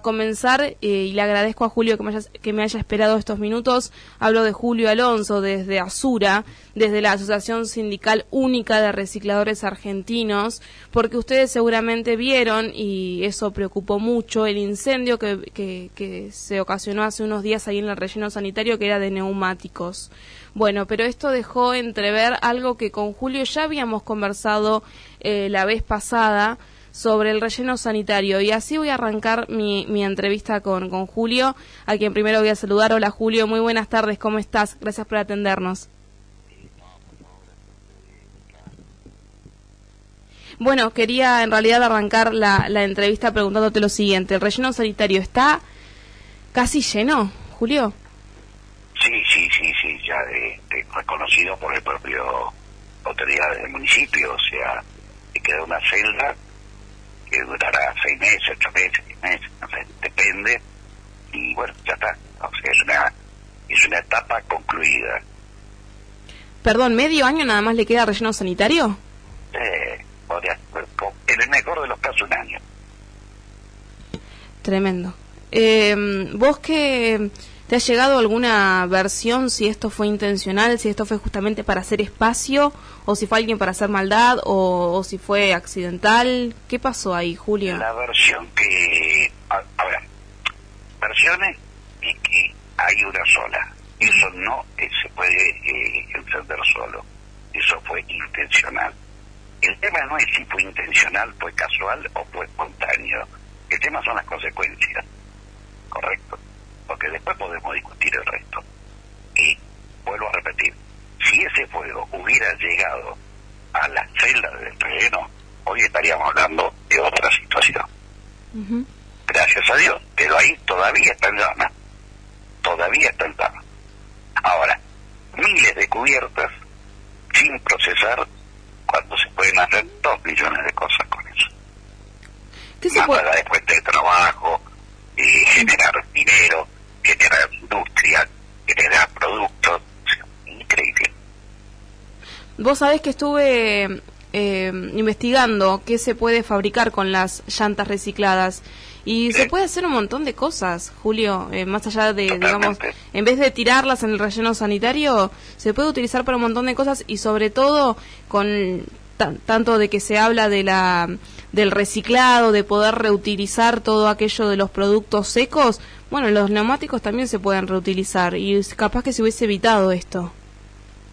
comenzar, eh, y le agradezco a Julio que me, haya, que me haya esperado estos minutos, hablo de Julio Alonso desde Asura, desde la Asociación Sindical Única de Recicladores Argentinos, porque ustedes seguramente vieron, y eso preocupó mucho, el incendio que, se ocasionó hace unos días ahí en el relleno sanitario, que era de neumáticos. Bueno, pero esto dejó entrever algo que con Julio ya habíamos conversado eh, la vez pasada, sobre el relleno sanitario. Y así voy a arrancar mi, mi entrevista con, con Julio, a quien primero voy a saludar. Hola Julio, muy buenas tardes, ¿cómo estás? Gracias por atendernos. Bueno, quería en realidad arrancar la, la entrevista preguntándote lo siguiente. ¿El relleno sanitario está casi lleno, Julio? Sí, sí, sí, sí, ya de reconocido por el propio autoridad del municipio, o sea, que queda una celda que durará seis meses, ocho meses, diez meses, no sé, depende. Y bueno, ya está. O sea, es una, es una etapa concluida. Perdón, ¿medio año nada más le queda relleno sanitario? Eh, podría, en el mejor de los casos, un año. Tremendo. Eh, ¿Vos que te ha llegado alguna versión si esto fue intencional, si esto fue justamente para hacer espacio, o si fue alguien para hacer maldad, o, si fue accidental? ¿Qué pasó ahí, Julio? La versión que... A, a ver, versiones es que hay una sola. Eso no eh, se puede eh, encender solo. Eso fue intencional. El tema no es si fue intencional, fue casual o fue espontáneo. El tema son las consecuencias. Correcto. Porque después podemos discutir el resto. Y vuelvo a repetir, si ese fuego hubiera llegado a la celda del relleno, hoy estaríamos hablando de otra situación. Gracias a Dios, pero ahí todavía está en llama. Todavía está en llama. Ahora, miles de cubiertas sin procesar cuando se pueden hacer dos millones de cosas con eso. ¿Qué se Más puede...? allá de fuente de trabajo, eh, generar dinero, industria, generar productos. O sea, Increíble. Vos sabés que estuve eh, investigando qué se puede fabricar con las llantas recicladas y se puede hacer un montón de cosas, Julio, eh, más allá de, digamos, en vez de tirarlas en el relleno sanitario, se puede utilizar para un montón de cosas y sobre todo con tanto de que se habla de la del reciclado, de poder reutilizar todo aquello de los productos secos, bueno, los neumáticos también se pueden reutilizar y capaz que se hubiese evitado esto.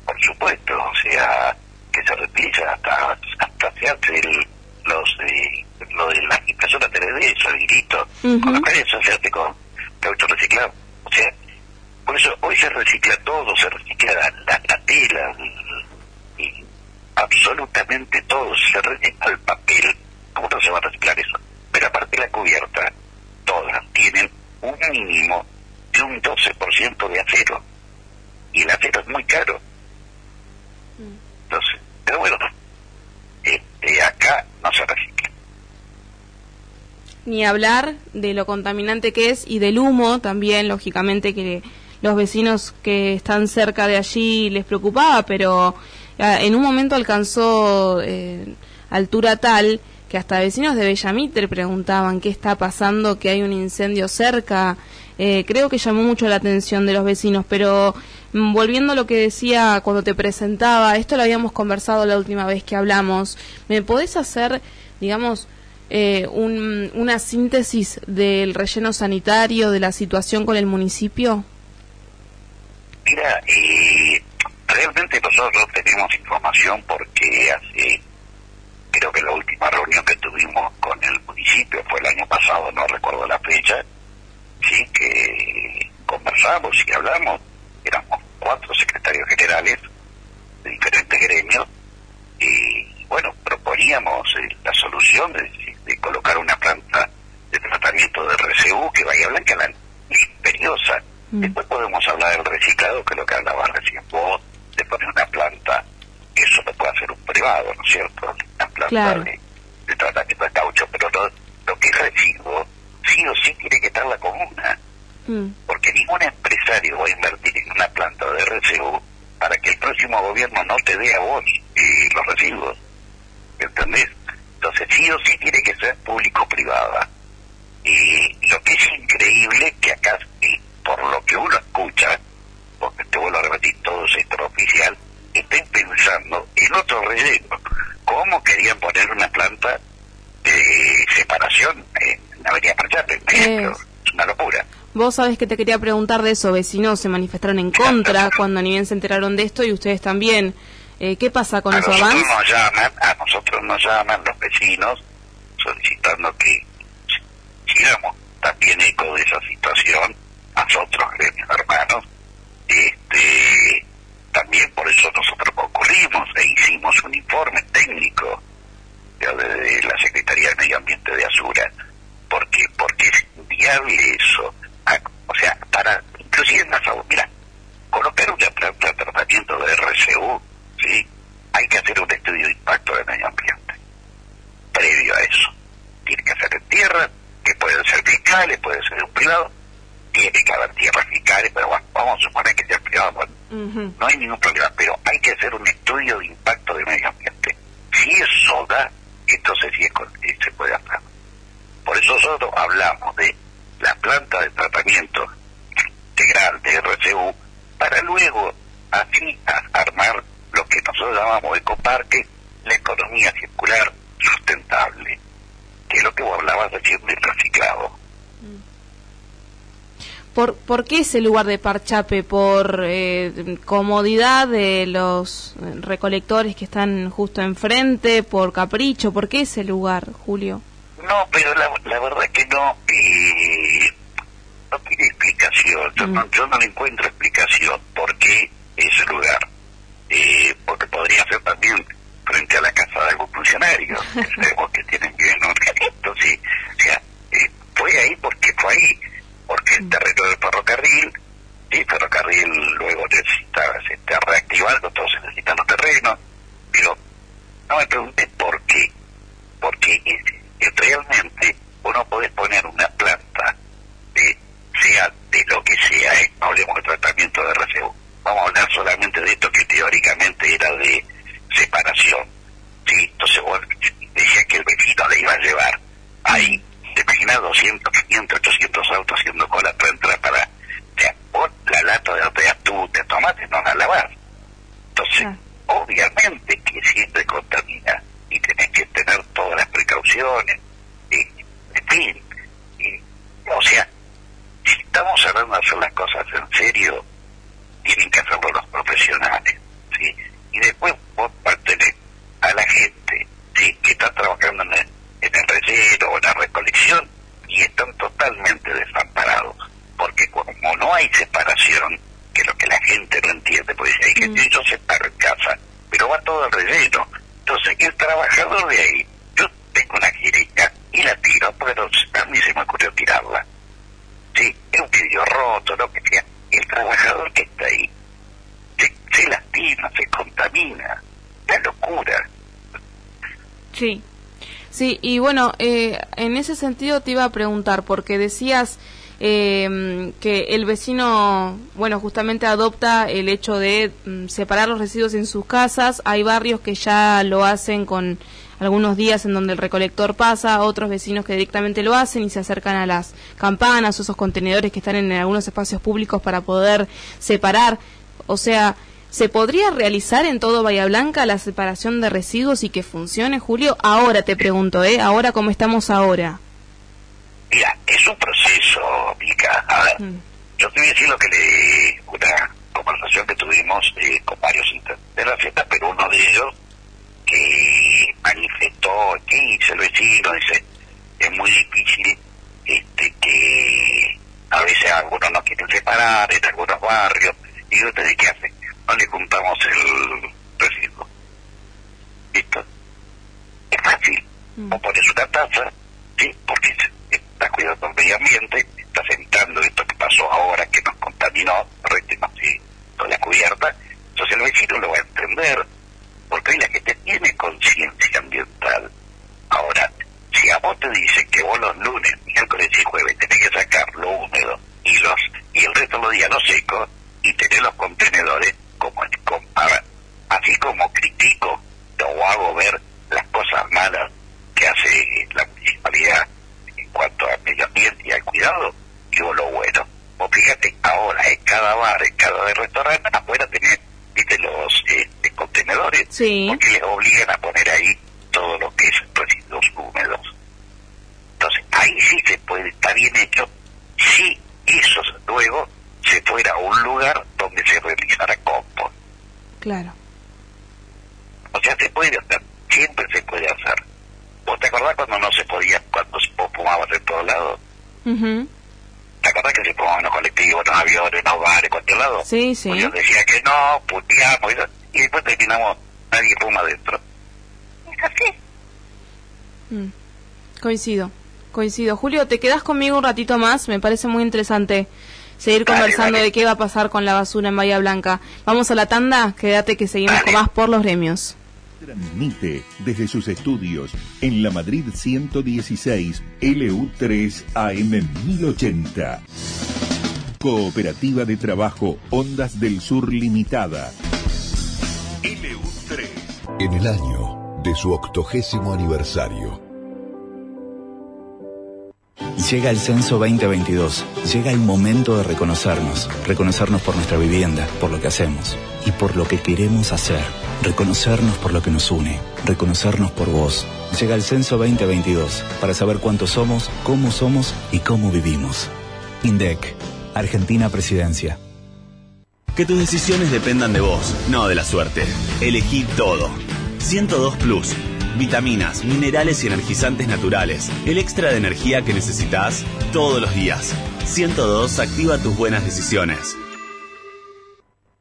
por supuesto, o sea, que se reutiliza hasta, hasta se hace el, los, eh, lo de las impresoras 3D, esos hilitos, Ujú. con la eso se hace con caucho reciclado. O sea, por eso hoy se recicla todo, se recicla la, la, la tela, absolutamente todo, se recicla el papel. ¿Cómo no se va a reciclar eso? Pero aparte la cubierta, todas tienen un mínimo de un 12% de acero. Y el acero es muy caro. Entonces, pero bueno, este, acá no se recicla. Ni hablar de lo contaminante que es y del humo también, lógicamente que los vecinos que están cerca de allí les preocupaba, pero en un momento alcanzó eh, altura tal que hasta vecinos de Bellamitre preguntaban qué está pasando, que hay un incendio cerca. Eh, creo que llamó mucho la atención de los vecinos, pero mm, volviendo a lo que decía cuando te presentaba, esto lo habíamos conversado la última vez que hablamos, ¿me podés hacer, digamos, eh, un- una síntesis del relleno sanitario, de la situación con el municipio? Mira, eh, realmente nosotros tenemos información porque hace, creo que la última reunión que tuvimos con el municipio fue el año pasado, no recuerdo la fecha, sí, que conversamos y hablamos, éramos cuatro secretarios generales de diferentes gremios y bueno, proponíamos eh, la solución de, de colocar una planta de tratamiento de RCU que vaya blanca la imperiosa. Mm. Después podemos hablar del reciclado, que es lo que hablaba recién vos, poner una planta, eso lo puede hacer un privado, ¿no es cierto? Una planta claro. de, de, tratamiento de caucho, pero lo, lo que es residuo, sí o sí tiene que estar la comuna, mm. porque ningún empresario va a invertir en una planta de residuo para que el próximo gobierno no te dé a vos eh, los residuos, ¿entendés? Entonces sí o sí tiene que ser público-privada. Y lo que es increíble que acá, y por lo que uno escucha, gorditos, extraoficial, estén pensando en otro relleno. ¿Cómo querían poner una planta de separación en la Avenida Parchate, por ejemplo? Es. una locura. Vos sabés que te quería preguntar de eso, vecinos se manifestaron en contra cuando ni bien se enteraron de esto y ustedes también. Eh, ¿Qué pasa con a esos? Nos llaman, a nosotros nos llaman los vecinos solicitando que sigamos también eco de esa situación a otros gremios hermanos este, también por eso nosotros concurrimos e hicimos un informe técnico de, la Secretaría de Medio Ambiente de Asura, porque porque es inviable eso, Ah, o sea, para, inclusive en la salud, mira, colocar de tratamiento de RCU, ¿sí? hay que hacer un estudio de impacto del medio ambiente, previo a eso. Tiene que hacer en tierra, que pueden ser fiscales, puede ser un privado, tiene que haber tierras fiscales, pero bueno, vamos a suponer no hay ningún problema, pero hay que hacer un estudio de impacto del medio ambiente. Si eso da, entonces sí es eh, se puede hacer. Por eso nosotros hablamos de la planta de tratamiento integral de RCU para luego así a- armar lo que nosotros llamamos ecoparque, la economía circular sustentable, que es lo que vos hablabas recién del reciclado. ¿Por, ¿Por qué ese lugar de Parchape? ¿Por eh, comodidad de los recolectores que están justo enfrente? ¿Por capricho? ¿Por qué ese lugar, Julio? No, pero la, la verdad que no, eh, no tiene explicación. Yo, no, yo no le encuentro explicación por qué ese lugar. Eh, porque podría ser también frente a la casa de algún funcionario. que sabemos que tienen bien organizado, sí. O sea, eh, fue ahí porque fue ahí. Porque el terreno del ferrocarril, sí, ferrocarril luego necesita se está reactivando, se necesitan los terrenos. Pero no me preguntes por qué porque eh, realmente uno puede poner una planta de sea de lo que sea, eh, no hablemos de tratamiento de RCU, vamos a hablar solamente de esto que teóricamente era de separación. Sí, entonces vos decías que el vecino le iba a llevar ahí, te imaginas 200, 500, 800 autos haciendo cola para entrar para, o sea, vos la lata de arteas tú te tomaste, no la lavas. Entonces, Ah. obviamente que siempre contamina y tenés que tener todas las precauciones, y, en fin, y, o sea, si estamos hablando de hacer las cosas en serio, tienen que hacerlo los profesionales, ¿sí? Y después vos pertenés a la gente, ¿sí? Que está trabajando en el, en el relleno o en la recolección y están totalmente desamparados, porque como no hay separación, que es lo que la gente no entiende, porque hay gente que yo separo en casa, pero va todo al relleno. Entonces, el trabajador de ahí, yo tengo una jeringa y la tiro, pero a mí se me ocurrió tirarla. Sí, es un vidrio roto, lo que sea. El trabajador que está ahí se, se lastima, se contamina. La locura. Sí. Sí, y bueno, eh, en ese sentido te iba a preguntar, porque decías eh, que el vecino, bueno, justamente adopta el hecho de mm, separar los residuos en sus casas. Hay barrios que ya lo hacen con algunos días en donde el recolector pasa, otros vecinos que directamente lo hacen y se acercan a las campanas o esos contenedores que están en algunos espacios públicos para poder separar. O sea, ¿se podría realizar en todo Bahía Blanca la separación de residuos y que funcione, Julio? Ahora te pregunto, ¿eh? Ahora como estamos ahora. Mira, es un proceso, Mica. A ver, Mm. yo te voy a decir lo que le. una conversación que tuvimos eh, con varios de la fiesta, pero uno de ellos que manifestó, que dice el vecino, dice, es muy difícil este que a veces algunos no quieren separar en algunos barrios, y yo te dije, ¿qué hace? No le juntamos el residuo. ¿Listo? Es fácil. Mm. Vos pones una taza, ¿sí? Porque estás cuidando el medio ambiente, estás evitando esto que pasó ahora, que nos contaminó, retenimos sí, con la cubierta, entonces el vecino lo va a entender, un lugar donde se realizara compost. Claro. O sea, se puede hacer, siempre se puede hacer. ¿Vos te acordás cuando no se podía, cuando vos fumabas de todos lados? Uh ¿Te acordás que se fumaban los colectivos, los aviones, los bares, cualquier lado? Sí, sí. Pues yo decía que no, puteamos, y, después terminamos, nadie fuma adentro. Es así. Mm. Coincido, coincido. Julio, ¿te quedas conmigo un ratito más? Me parece muy interesante seguir conversando de qué va a pasar con la basura en Bahía Blanca. Vamos a la tanda, quédate que seguimos con más por los gremios. Transmite desde sus estudios en la Madrid 116 LU3 AM 1080. Cooperativa de Trabajo Ondas del Sur Limitada. LU3. En el año de su octogésimo aniversario Llega el censo 2022. Llega el momento de reconocernos. Reconocernos por nuestra vivienda, por lo que hacemos y por lo que queremos hacer. Reconocernos por lo que nos une. Reconocernos por vos. Llega el censo 2022 para saber cuántos somos, cómo somos y cómo vivimos. INDEC. Argentina Presidencia. Que tus decisiones dependan de vos, no de la suerte. Elegí todo. 102 Plus vitaminas, minerales y energizantes naturales. El extra de energía que necesitas todos los días. 102 activa tus buenas decisiones.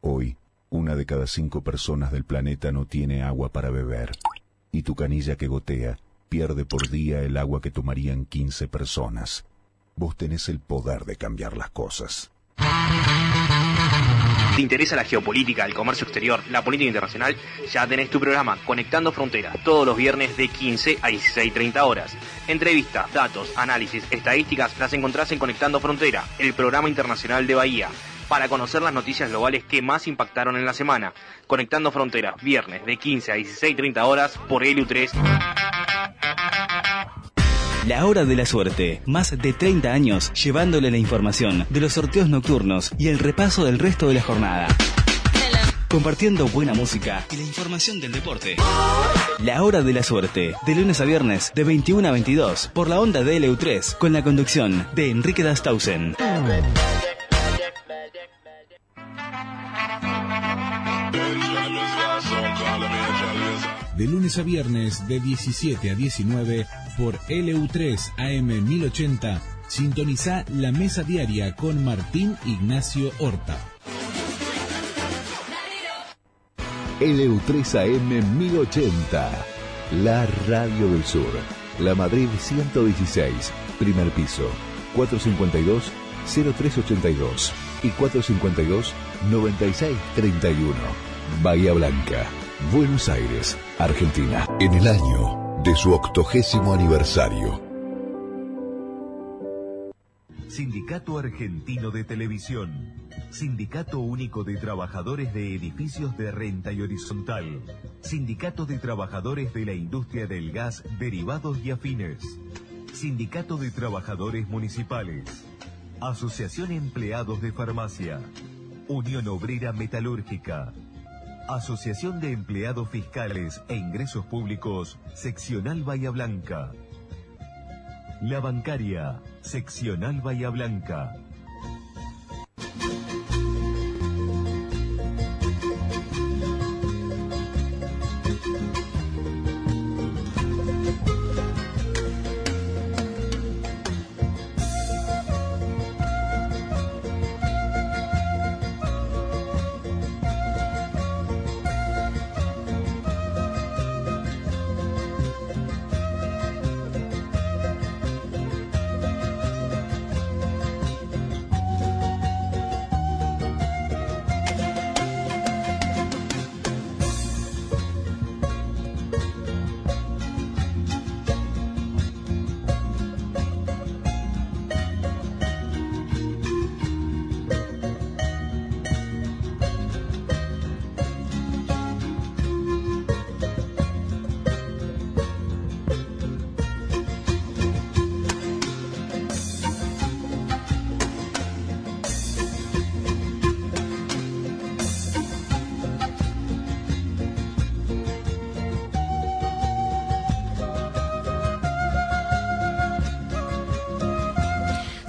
Hoy, una de cada cinco personas del planeta no tiene agua para beber. Y tu canilla que gotea pierde por día el agua que tomarían 15 personas. Vos tenés el poder de cambiar las cosas. ¿Te interesa la geopolítica, el comercio exterior, la política internacional? Ya tenés tu programa Conectando Fronteras, todos los viernes de 15 a 16.30 horas. Entrevistas, datos, análisis, estadísticas las encontrás en Conectando Frontera, el programa internacional de Bahía, para conocer las noticias globales que más impactaron en la semana. Conectando Fronteras, viernes de 15 a 16.30 horas por ELU3. La Hora de la Suerte. Más de 30 años llevándole la información de los sorteos nocturnos y el repaso del resto de la jornada. Compartiendo buena música y la información del deporte. La Hora de la Suerte. De lunes a viernes, de 21 a 22, por la onda de LU3, con la conducción de Enrique Dastausen. De lunes a viernes, de 17 a 19, por LU3 AM 1080, sintoniza la mesa diaria con Martín Ignacio Horta. LU3 AM 1080, la radio del sur. La Madrid 116, primer piso, 452-0382 y 452-9631. Bahía Blanca, Buenos Aires, Argentina. En el año de su octogésimo aniversario. Sindicato Argentino de Televisión. Sindicato Único de Trabajadores de Edificios de Renta y Horizontal. Sindicato de Trabajadores de la Industria del Gas, Derivados y Afines. Sindicato de Trabajadores Municipales. Asociación Empleados de Farmacia. Unión Obrera Metalúrgica. Asociación de Empleados Fiscales e Ingresos Públicos, Seccional Bahía Blanca. La Bancaria, Seccional Bahía Blanca.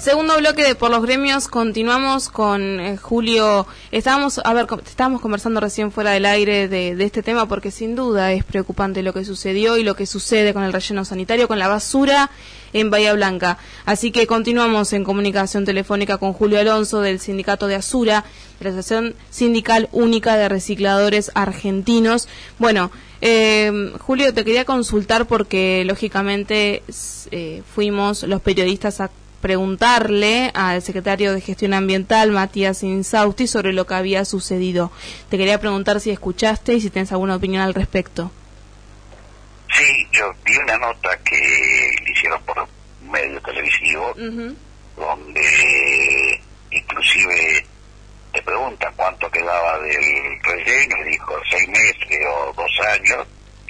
Segundo bloque de Por los Gremios, continuamos con eh, Julio. Estábamos, a ver, estábamos conversando recién fuera del aire de, este tema porque sin duda es preocupante lo que sucedió y lo que sucede con el relleno sanitario, con la basura en Bahía Blanca. Así que continuamos en comunicación telefónica con Julio Alonso del Sindicato de Asura, de la Asociación Sindical Única de Recicladores Argentinos. Bueno, eh, Julio, te quería consultar porque lógicamente eh, fuimos los periodistas a preguntarle al secretario de Gestión Ambiental, Matías Insausti, sobre lo que había sucedido. Te quería preguntar si escuchaste y si tienes alguna opinión al respecto. Sí, yo vi una nota que le hicieron por medio televisivo, donde inclusive te preguntan cuánto quedaba del relleno, y dijo seis meses o dos años.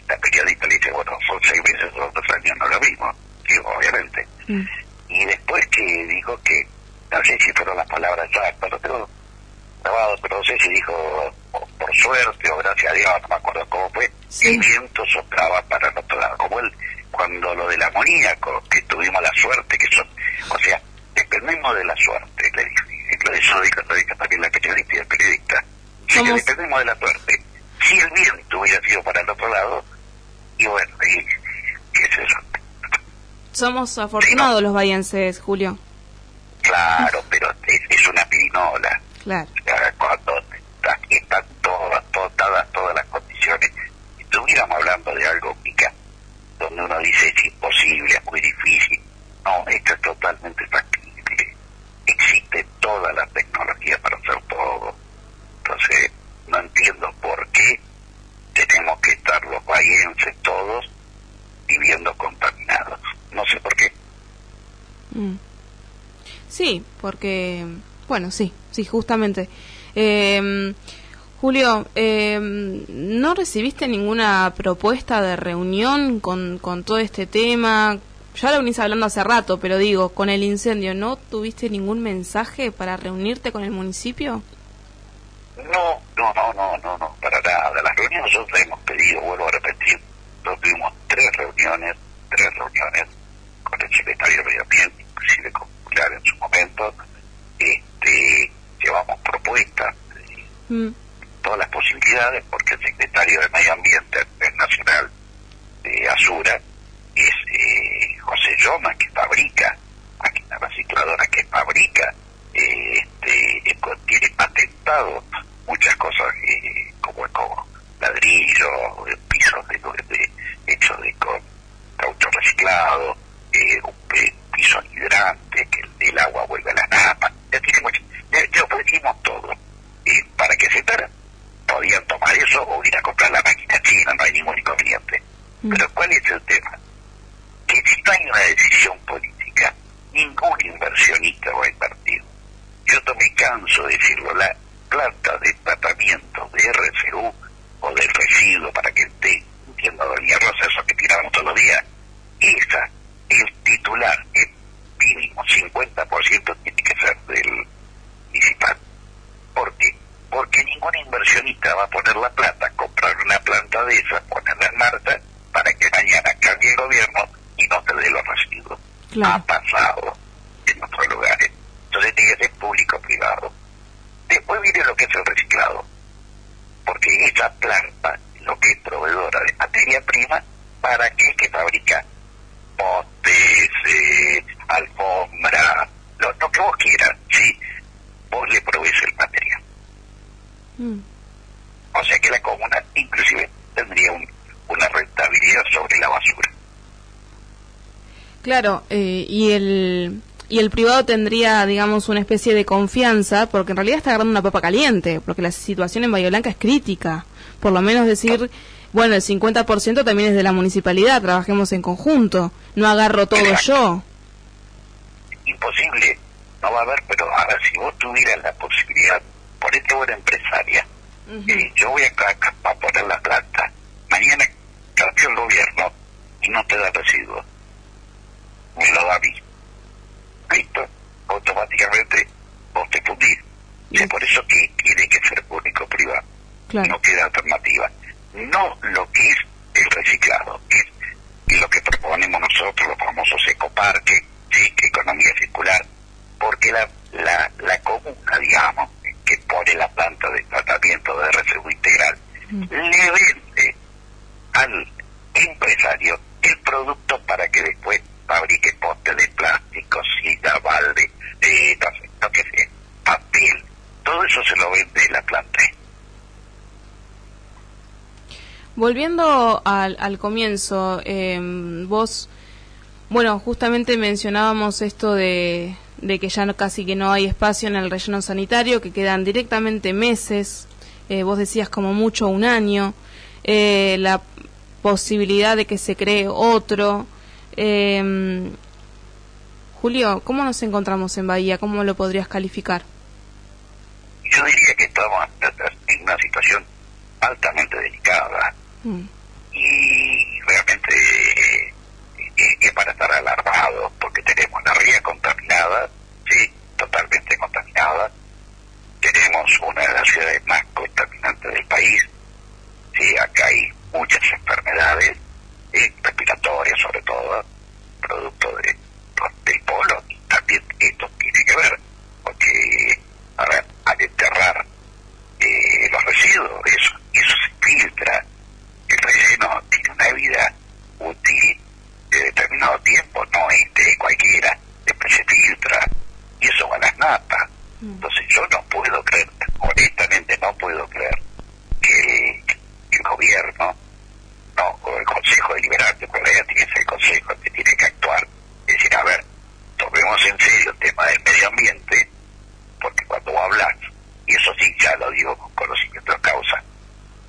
La periodista le dice, bueno, son seis meses o dos años, no lo mismo, digo, obviamente. Mm y después que dijo que, no sé si fueron las palabras exactas, lo tengo grabado, pero no sé si dijo por suerte o gracias a Dios, no me acuerdo cómo fue, el viento soplaba para el otro lado, como él, cuando lo del amoníaco, que tuvimos la suerte, que son, o sea, dependemos de la suerte, le dije, eso lo dijo, lo dijo también la periodista y el periodista, que dependemos de la suerte. Si el viento hubiera sido para el otro lado, y bueno, y, qué es eso, somos afortunados los bahienses, Julio. Claro, pero es, una pinola. Claro. Cuando están todas, todas, todas las condiciones, si estuviéramos hablando de algo, Mica, donde uno dice es imposible, es muy difícil. No, esto es totalmente factible. Existe toda la tecnología para hacer todo. Entonces, no entiendo por qué tenemos que estar los bahienses todos viviendo contaminados no sé por qué. Mm. Sí, porque, bueno, sí, sí, justamente. Eh, Julio, eh, ¿no recibiste ninguna propuesta de reunión con, con todo este tema? Ya lo venís hablando hace rato, pero digo, con el incendio, ¿no tuviste ningún mensaje para reunirte con el municipio? No, no, no, no, no, no para nada. Las reuniones nosotros hemos pedido, vuelvo a repetir, nosotros tuvimos tres reuniones, tres reuniones el secretario de Medio Ambiente, inclusive con Pilar en su momento, este, llevamos propuestas, mm. todas las posibilidades, porque el secretario de Medio Ambiente nacional de Asura es eh, José Yoma, que fabrica, aquí una recicladora que fabrica, eh, este, tiene patentado muchas cosas eh, como, como ladrillo, pisos de, de, hechos de con caucho reciclado, eh, un piso hidrante, que el, agua vuelve a la napa, ya, ya, ofrecimos todo. Y para que se para, podían tomar eso o ir a comprar la máquina china, no hay ningún inconveniente. Mm. Pero ¿cuál es el tema? Que si no hay una decisión política, ningún inversionista va a invertir. Yo no me canso de decirlo, la planta de tratamiento de RCU o del residuo para que esté, entiendo, Doña Rosa, eso que tiramos todos los días, esa el titular, el mínimo 50% tiene que ser del municipal. ¿Por qué? Porque ningún inversionista va a poner la plata, comprar una planta de esas, ponerla en marcha, para que mañana cambie el gobierno y no te dé los residuos. Ha pasado en otros lugares. Entonces tiene que ser público-privado. Después viene lo que es el reciclado. Porque esa planta, lo que es proveedora de materia prima, ¿para qué que fabrica postes, eh, alfombra, lo, que vos quieras, ¿sí? Vos le provees el material. Mm. O sea que la comuna inclusive tendría una rentabilidad sobre la basura. Claro, eh, y el y el privado tendría, digamos, una especie de confianza, porque en realidad está agarrando una papa caliente, porque la situación en Bahía Blanca es crítica. Por lo menos decir, bueno, el 50% también es de la municipalidad, trabajemos en conjunto, no agarro todo yo. Imposible, no va a haber, pero ahora si vos tuvieras la posibilidad, ponete buena empresaria, eh, yo voy acá a poner la planta, mañana cambió el gobierno y no te da residuos, me lo da a mí. Listo, automáticamente vos te fundís. Es por eso que tiene que ser público-privado. No queda alternativa no lo que es el reciclado, es lo que proponemos nosotros, los famosos ecoparques, ¿sí? economía circular, que la, la, la comuna, digamos, que pone la planta de tratamiento de residuo integral, le vende al empresario el producto para que después fabrique poste de plástico, silla, balde, eh, no sé, lo que sea, papel, todo eso se lo vende la planta. Volviendo al, comienzo, eh, vos, bueno, justamente mencionábamos esto de, que ya casi que no hay espacio en el relleno sanitario, que quedan directamente meses, eh, vos decías como mucho un año, eh, la posibilidad de que se cree otro. Eh, Julio, ¿cómo nos encontramos en Bahía? ¿Cómo lo podrías calificar? Yo diría que estamos en una situación altamente delicada y realmente eh, es para estar alarmados porque tenemos la ría contaminada, sí, totalmente contaminada, tenemos una de las ciudades más contaminantes del país, sí, acá hay muchas enfermedades eh, respiratorias sobre todo, producto de, del polo, y también esto tiene que ver, porque a ver, al enterrar eh, los residuos, eso, eso se filtra, el relleno tiene una vida útil de determinado tiempo, no es de cualquiera, después se filtra y eso va a las natas. Entonces yo no puedo creer, honestamente no puedo creer que el gobierno, no, o el Consejo Deliberante, porque ya tiene el Consejo que tiene que actuar, es decir, a ver, tomemos en serio el tema del medio ambiente, porque cuando hablas, y eso sí ya lo digo con conocimiento de causa,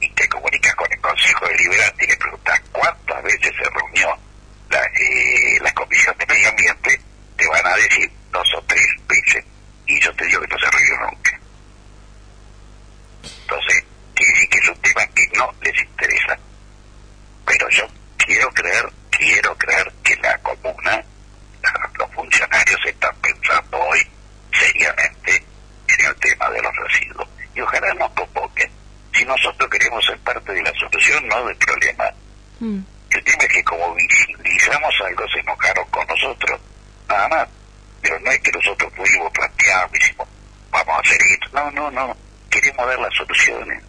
y te comunicas con el Consejo Deliberante y le preguntas cuántas veces se reunió la, eh, la Comisión de Medio Ambiente, te van a decir dos o tres veces, y yo te digo que no se reunió nunca. Entonces, quiere decir que es un tema que no les interesa. Pero yo quiero creer, quiero creer que la comuna, la, los funcionarios están pensando hoy seriamente en el tema de los residuos. Y ojalá nos convoquen. Si nosotros queremos ser parte de la solución, no del problema. Mm. El tema es que como visibilizamos algo, se enojaron con nosotros, nada más. Pero no es que nosotros pudimos plantear, decimos, vamos a hacer esto. No, no, no. Queremos dar las soluciones.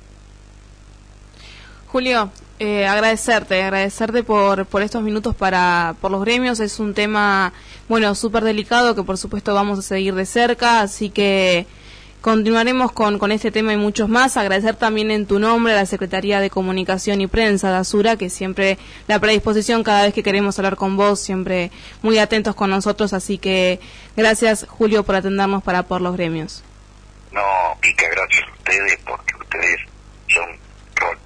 Julio, eh, agradecerte, agradecerte por, por estos minutos para por los gremios. Es un tema, bueno, súper delicado que por supuesto vamos a seguir de cerca, así que continuaremos con, con este tema y muchos más. Agradecer también en tu nombre a la Secretaría de Comunicación y Prensa de Asura, que siempre la predisposición cada vez que queremos hablar con vos, siempre muy atentos con nosotros. Así que gracias, Julio, por atendernos para por los gremios. No, Pica, gracias a ustedes, porque ustedes son rol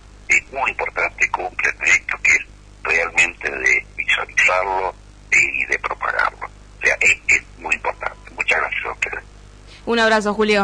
muy importante, cumplen esto que es realmente de visualizarlo y de propagarlo. O sea, es, es muy importante. Muchas gracias a ustedes. Un abrazo, Julio.